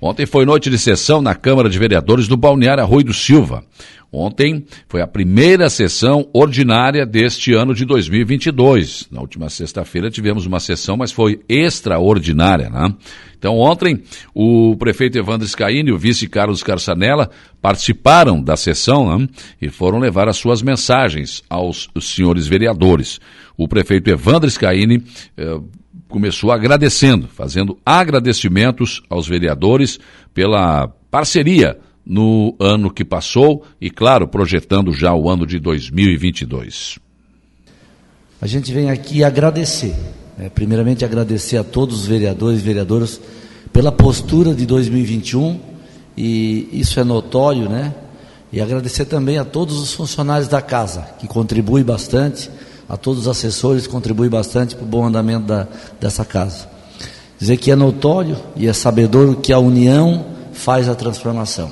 Ontem foi noite de sessão na Câmara de Vereadores do Balneário Arroio do Silva. Ontem foi a primeira sessão ordinária deste ano de 2022. Na última sexta-feira tivemos uma sessão, mas foi extraordinária, né? Então, ontem, o prefeito Evandro Scaini e o vice Carlos Carçanella participaram da sessão né? e foram levar as suas mensagens aos senhores vereadores. O prefeito Evandro Scaini eh, começou agradecendo, fazendo agradecimentos aos vereadores pela parceria no ano que passou e, claro, projetando já o ano de 2022. A gente vem aqui agradecer, né? primeiramente agradecer a todos os vereadores e vereadoras pela postura de 2021 e isso é notório, né? E agradecer também a todos os funcionários da casa que contribuem bastante, a todos os assessores que contribuem bastante para o bom andamento da, dessa casa. Dizer que é notório e é sabedor que a união faz a transformação.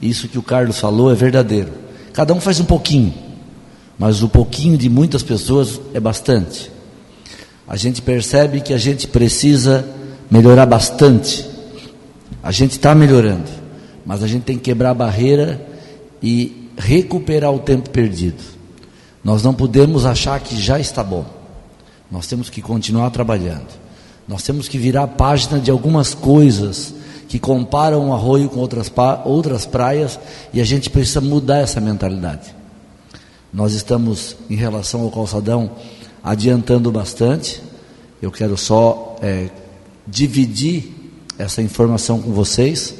Isso que o Carlos falou é verdadeiro. Cada um faz um pouquinho, mas o pouquinho de muitas pessoas é bastante. A gente percebe que a gente precisa melhorar bastante. A gente está melhorando, mas a gente tem que quebrar a barreira e recuperar o tempo perdido. Nós não podemos achar que já está bom. Nós temos que continuar trabalhando. Nós temos que virar a página de algumas coisas que comparam o arroio com outras, outras praias e a gente precisa mudar essa mentalidade. Nós estamos, em relação ao calçadão, adiantando bastante. Eu quero só é, dividir essa informação com vocês.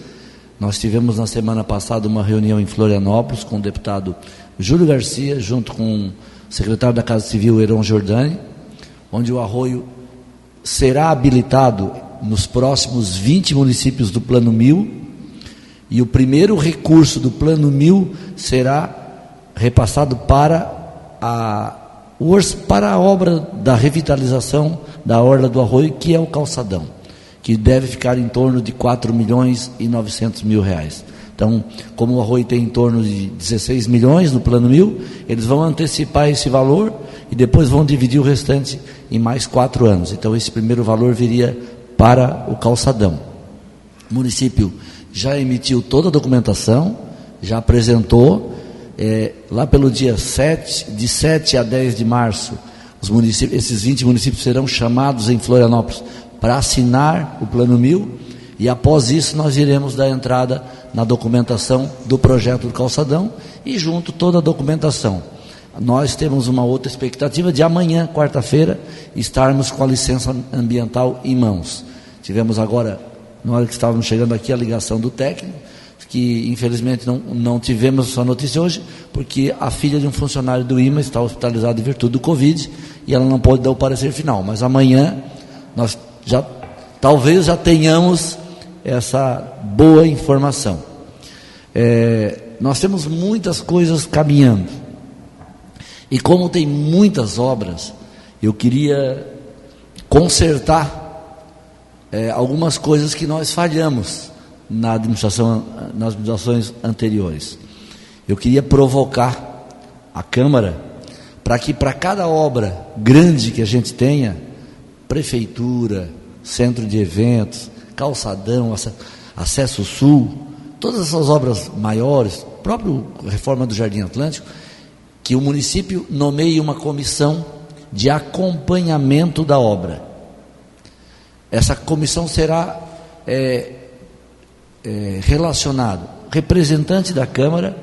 Nós tivemos na semana passada uma reunião em Florianópolis com o deputado Júlio Garcia, junto com o secretário da Casa Civil, Heron Jordani, onde o arroio será habilitado nos próximos 20 municípios do Plano Mil, e o primeiro recurso do Plano Mil será repassado para a, para a obra da revitalização da Orla do Arroio, que é o calçadão, que deve ficar em torno de 4 milhões e 900 mil reais. Então, como o Arroio tem em torno de 16 milhões no plano mil, eles vão antecipar esse valor e depois vão dividir o restante em mais quatro anos. Então, esse primeiro valor viria para o calçadão. O município já emitiu toda a documentação, já apresentou, é, lá pelo dia 7, de 7 a 10 de março, os municípios, esses 20 municípios serão chamados em Florianópolis para assinar o Plano Mil, e após isso nós iremos dar entrada na documentação do projeto do calçadão e junto toda a documentação. Nós temos uma outra expectativa de amanhã, quarta-feira, estarmos com a licença ambiental em mãos. Tivemos agora, na hora que estávamos chegando aqui, a ligação do técnico, que infelizmente não, não tivemos essa notícia hoje, porque a filha de um funcionário do IMA está hospitalizada em virtude do Covid e ela não pode dar o parecer final. Mas amanhã nós já talvez já tenhamos essa boa informação. É, nós temos muitas coisas caminhando. E como tem muitas obras, eu queria consertar é, algumas coisas que nós falhamos na administração, nas administrações anteriores. Eu queria provocar a Câmara para que para cada obra grande que a gente tenha, prefeitura, centro de eventos, calçadão, acesso sul, todas essas obras maiores, próprio reforma do Jardim Atlântico, que o município nomeie uma comissão de acompanhamento da obra. Essa comissão será é, é, relacionado representante da Câmara,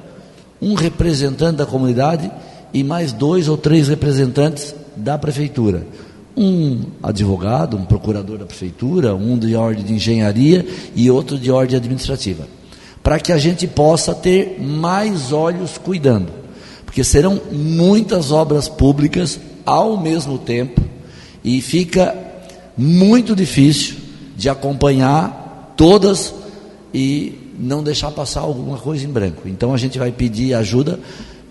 um representante da comunidade e mais dois ou três representantes da prefeitura. Um advogado, um procurador da prefeitura, um de ordem de engenharia e outro de ordem administrativa. Para que a gente possa ter mais olhos cuidando porque serão muitas obras públicas ao mesmo tempo e fica muito difícil de acompanhar todas e não deixar passar alguma coisa em branco. Então a gente vai pedir ajuda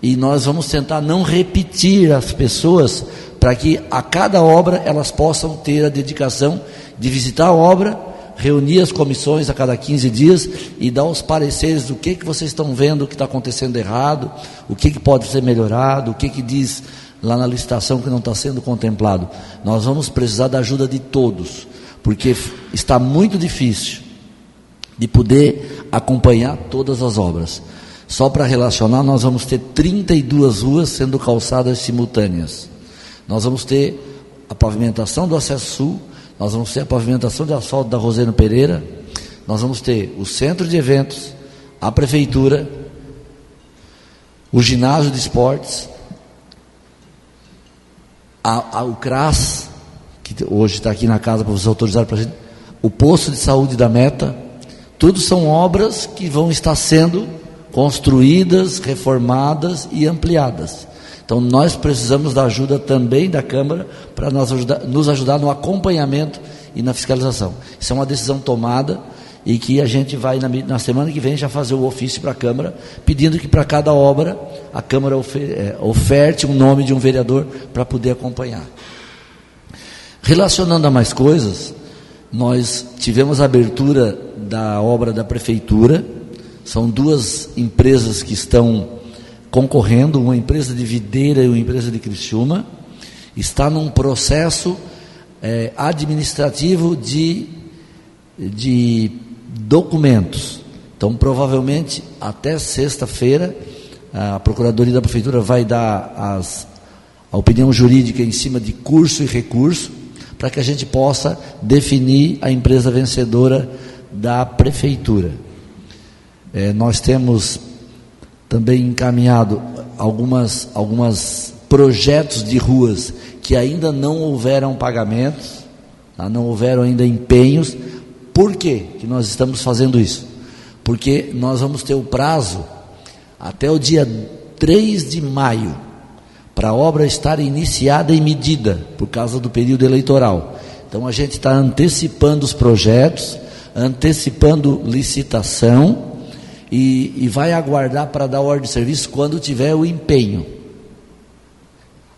e nós vamos tentar não repetir as pessoas para que a cada obra elas possam ter a dedicação de visitar a obra reunir as comissões a cada 15 dias e dar os pareceres do que, que vocês estão vendo que está acontecendo errado, o que, que pode ser melhorado, o que, que diz lá na licitação que não está sendo contemplado. Nós vamos precisar da ajuda de todos, porque está muito difícil de poder acompanhar todas as obras. Só para relacionar, nós vamos ter 32 ruas sendo calçadas simultâneas. Nós vamos ter a pavimentação do acesso sul, nós vamos ter a pavimentação de asfalto da Roseno Pereira, nós vamos ter o centro de eventos, a prefeitura, o ginásio de esportes, a, a, o CRAS, que hoje está aqui na casa para vocês autorizar para a gente, o posto de saúde da Meta, tudo são obras que vão estar sendo construídas, reformadas e ampliadas. Então nós precisamos da ajuda também da Câmara para nos ajudar, nos ajudar no acompanhamento e na fiscalização. Isso é uma decisão tomada e que a gente vai na, na semana que vem já fazer o ofício para a Câmara, pedindo que para cada obra a Câmara ofer, é, oferte um nome de um vereador para poder acompanhar. Relacionando a mais coisas, nós tivemos a abertura da obra da Prefeitura, são duas empresas que estão concorrendo, uma empresa de Videira e uma empresa de Criciúma, está num processo é, administrativo de, de documentos. Então, provavelmente, até sexta-feira, a Procuradoria da Prefeitura vai dar as, a opinião jurídica em cima de curso e recurso, para que a gente possa definir a empresa vencedora da Prefeitura. É, nós temos também encaminhado algumas, algumas projetos de ruas que ainda não houveram pagamentos, tá? não houveram ainda empenhos. Por quê que nós estamos fazendo isso? Porque nós vamos ter o prazo até o dia 3 de maio para a obra estar iniciada e medida por causa do período eleitoral. Então a gente está antecipando os projetos, antecipando licitação e, e vai aguardar para dar ordem de serviço quando tiver o empenho.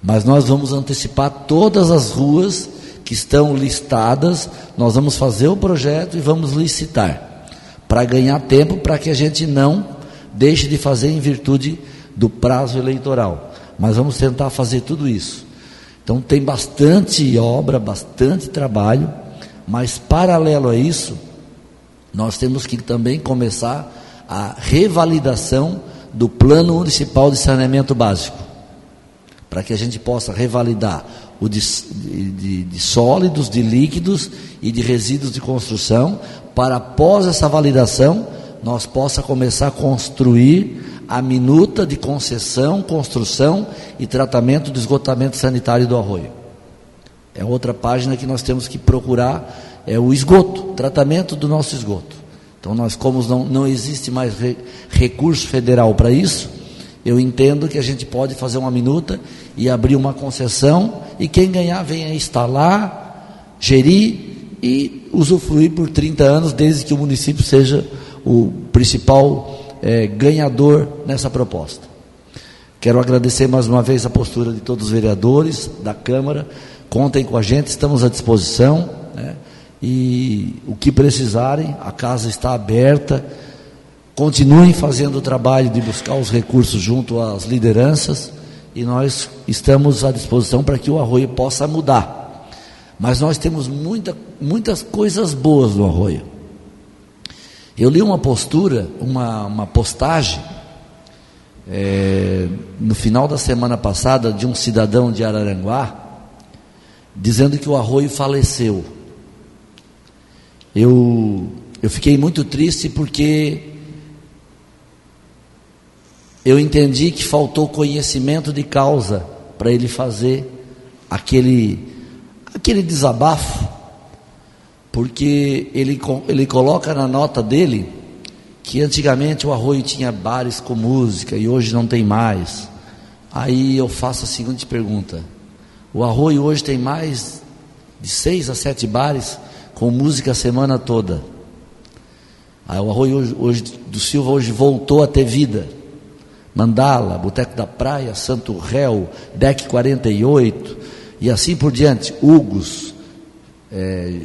Mas nós vamos antecipar todas as ruas que estão listadas, nós vamos fazer o projeto e vamos licitar, para ganhar tempo, para que a gente não deixe de fazer em virtude do prazo eleitoral. Mas vamos tentar fazer tudo isso. Então tem bastante obra, bastante trabalho, mas paralelo a isso, nós temos que também começar a revalidação do Plano Municipal de Saneamento Básico, para que a gente possa revalidar o de, de, de, sólidos, de líquidos e de resíduos de construção, para após essa validação nós possa começar a construir a minuta de concessão, construção e tratamento do esgotamento sanitário do arroio. É outra página que nós temos que procurar, é o esgoto, tratamento do nosso esgoto. Então, nós, como não, não existe mais re, recurso federal para isso, eu entendo que a gente pode fazer uma minuta e abrir uma concessão e quem ganhar venha instalar, gerir e usufruir por 30 anos, desde que o município seja o principal é, ganhador nessa proposta. Quero agradecer mais uma vez a postura de todos os vereadores da Câmara. Contem com a gente, estamos à disposição. Né? E o que precisarem, a casa está aberta. Continuem fazendo o trabalho de buscar os recursos junto às lideranças e nós estamos à disposição para que o arroio possa mudar. Mas nós temos muita, muitas coisas boas no arroio. Eu li uma postura, uma, uma postagem, é, no final da semana passada, de um cidadão de Araranguá, dizendo que o arroio faleceu. Eu, eu fiquei muito triste porque eu entendi que faltou conhecimento de causa para ele fazer aquele, aquele desabafo, porque ele, ele coloca na nota dele que antigamente o arroio tinha bares com música e hoje não tem mais. Aí eu faço a seguinte pergunta: o arroio hoje tem mais de seis a sete bares? Com música a semana toda. Aí o Arroio hoje, hoje, do Silva hoje voltou a ter vida. Mandala, Boteco da Praia, Santo Réu, Deck 48 e assim por diante. Hugos, é,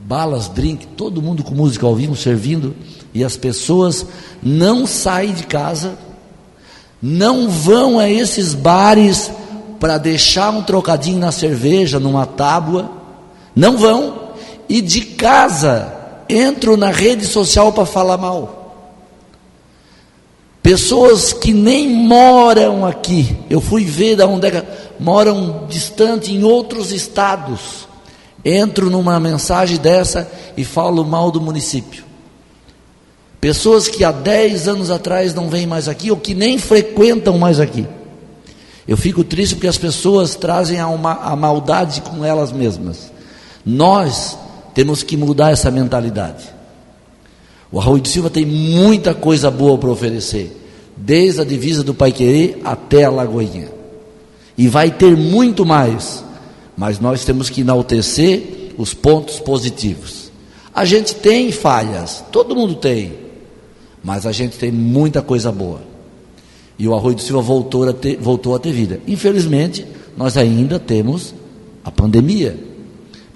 Balas Drink, todo mundo com música ao vivo servindo e as pessoas não saem de casa, não vão a esses bares para deixar um trocadinho na cerveja, numa tábua, não vão e de casa entro na rede social para falar mal. Pessoas que nem moram aqui, eu fui ver da onde é, moram distante em outros estados. Entro numa mensagem dessa e falo mal do município. Pessoas que há 10 anos atrás não vêm mais aqui ou que nem frequentam mais aqui. Eu fico triste porque as pessoas trazem a, uma, a maldade com elas mesmas. Nós temos que mudar essa mentalidade. O Arroio de Silva tem muita coisa boa para oferecer, desde a divisa do Pai Querer até a Lagoinha. E vai ter muito mais, mas nós temos que enaltecer os pontos positivos. A gente tem falhas, todo mundo tem. Mas a gente tem muita coisa boa. E o Arroio do Silva voltou a ter, voltou a ter vida. Infelizmente, nós ainda temos a pandemia.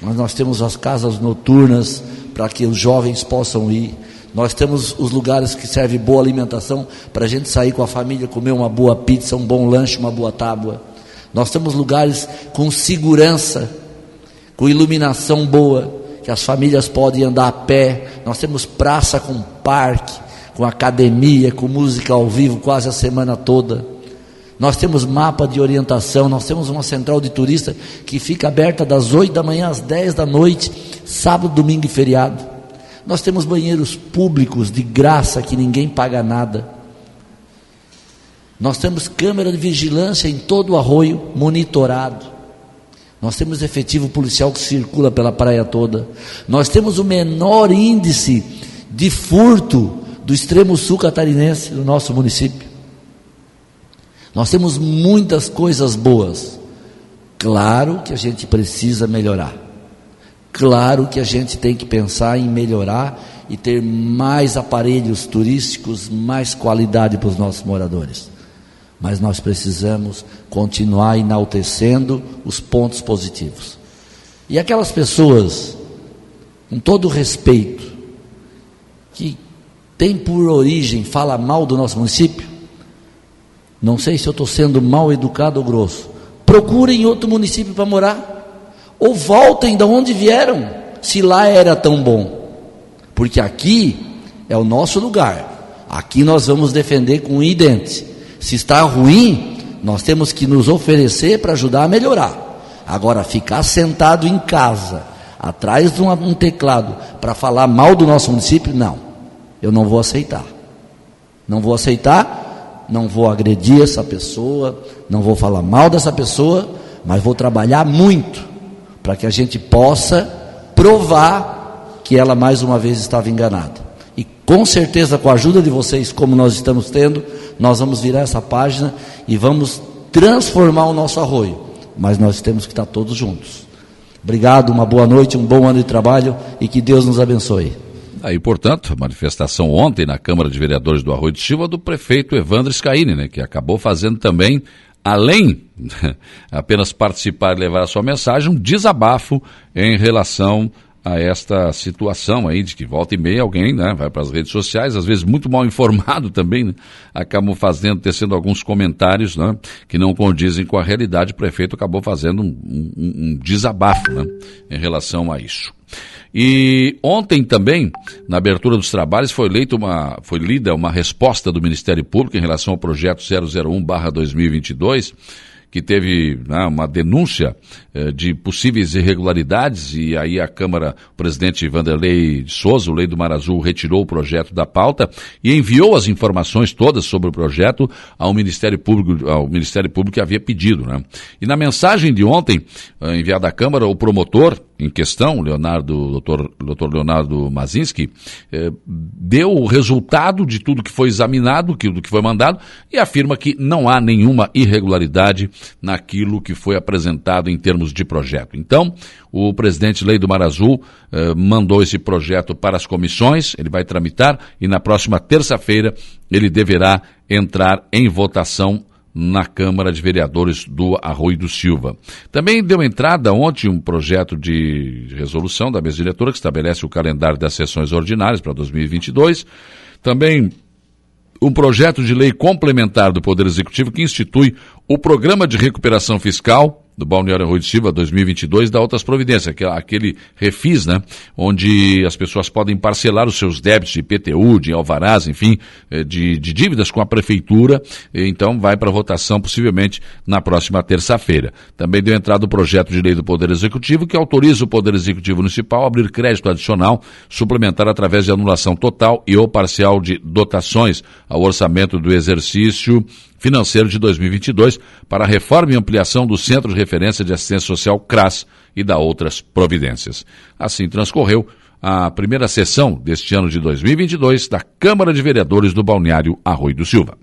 Mas nós temos as casas noturnas para que os jovens possam ir. Nós temos os lugares que servem boa alimentação para a gente sair com a família, comer uma boa pizza, um bom lanche, uma boa tábua. Nós temos lugares com segurança, com iluminação boa, que as famílias podem andar a pé. Nós temos praça com parque com academia, com música ao vivo quase a semana toda. Nós temos mapa de orientação, nós temos uma central de turista que fica aberta das 8 da manhã às 10 da noite, sábado, domingo e feriado. Nós temos banheiros públicos de graça que ninguém paga nada. Nós temos câmera de vigilância em todo o arroio, monitorado. Nós temos efetivo policial que circula pela praia toda. Nós temos o menor índice de furto do extremo sul catarinense do nosso município. Nós temos muitas coisas boas. Claro que a gente precisa melhorar. Claro que a gente tem que pensar em melhorar e ter mais aparelhos turísticos, mais qualidade para os nossos moradores. Mas nós precisamos continuar enaltecendo os pontos positivos. E aquelas pessoas, com todo respeito, que tem por origem, fala mal do nosso município, não sei se eu estou sendo mal educado ou grosso, procurem outro município para morar, ou voltem de onde vieram, se lá era tão bom, porque aqui é o nosso lugar, aqui nós vamos defender com idente. Se está ruim, nós temos que nos oferecer para ajudar a melhorar. Agora, ficar sentado em casa, atrás de um teclado, para falar mal do nosso município, não eu não vou aceitar. Não vou aceitar, não vou agredir essa pessoa, não vou falar mal dessa pessoa, mas vou trabalhar muito para que a gente possa provar que ela mais uma vez estava enganada. E com certeza, com a ajuda de vocês, como nós estamos tendo, nós vamos virar essa página e vamos transformar o nosso arroio. Mas nós temos que estar todos juntos. Obrigado, uma boa noite, um bom ano de trabalho e que Deus nos abençoe. Aí, portanto, manifestação ontem na Câmara de Vereadores do Arroio de Silva do prefeito Evandro Scaini, né, que acabou fazendo também, além apenas participar e levar a sua mensagem, um desabafo em relação a esta situação aí de que volta e meia alguém né, vai para as redes sociais, às vezes muito mal informado também, né, acabam fazendo, tecendo alguns comentários né, que não condizem com a realidade. O prefeito acabou fazendo um, um, um desabafo né, em relação a isso. E ontem também, na abertura dos trabalhos, foi, uma, foi lida uma resposta do Ministério Público em relação ao projeto 001-2022, que teve né, uma denúncia eh, de possíveis irregularidades e aí a Câmara, o presidente Vanderlei de Souza, o Lei do Mar Azul, retirou o projeto da pauta e enviou as informações todas sobre o projeto ao Ministério Público, ao Ministério Público que havia pedido. Né? E na mensagem de ontem, eh, enviada à Câmara, o promotor, em questão, Leonardo, doutor, doutor Leonardo Mazinski, eh, deu o resultado de tudo que foi examinado, tudo que foi mandado, e afirma que não há nenhuma irregularidade naquilo que foi apresentado em termos de projeto. Então, o presidente Lei do Mar Azul eh, mandou esse projeto para as comissões, ele vai tramitar e na próxima terça-feira ele deverá entrar em votação na Câmara de Vereadores do Arroio do Silva. Também deu entrada ontem um projeto de resolução da mesa diretora que estabelece o calendário das sessões ordinárias para 2022. Também um projeto de lei complementar do Poder Executivo que institui o Programa de Recuperação Fiscal do Balneário Arroio de Silva 2022 dá outras providências, que é aquele refis, né, onde as pessoas podem parcelar os seus débitos de IPTU, de alvarás, enfim, eh, de, de dívidas com a prefeitura, então vai para votação possivelmente na próxima terça-feira. Também deu entrada o projeto de lei do Poder Executivo que autoriza o Poder Executivo Municipal a abrir crédito adicional suplementar através de anulação total e ou parcial de dotações ao orçamento do exercício financeiro de 2022 para a reforma e ampliação do Centro de Referência de Assistência Social CRAS e da outras providências. Assim transcorreu a primeira sessão deste ano de 2022 da Câmara de Vereadores do Balneário Arroio do Silva.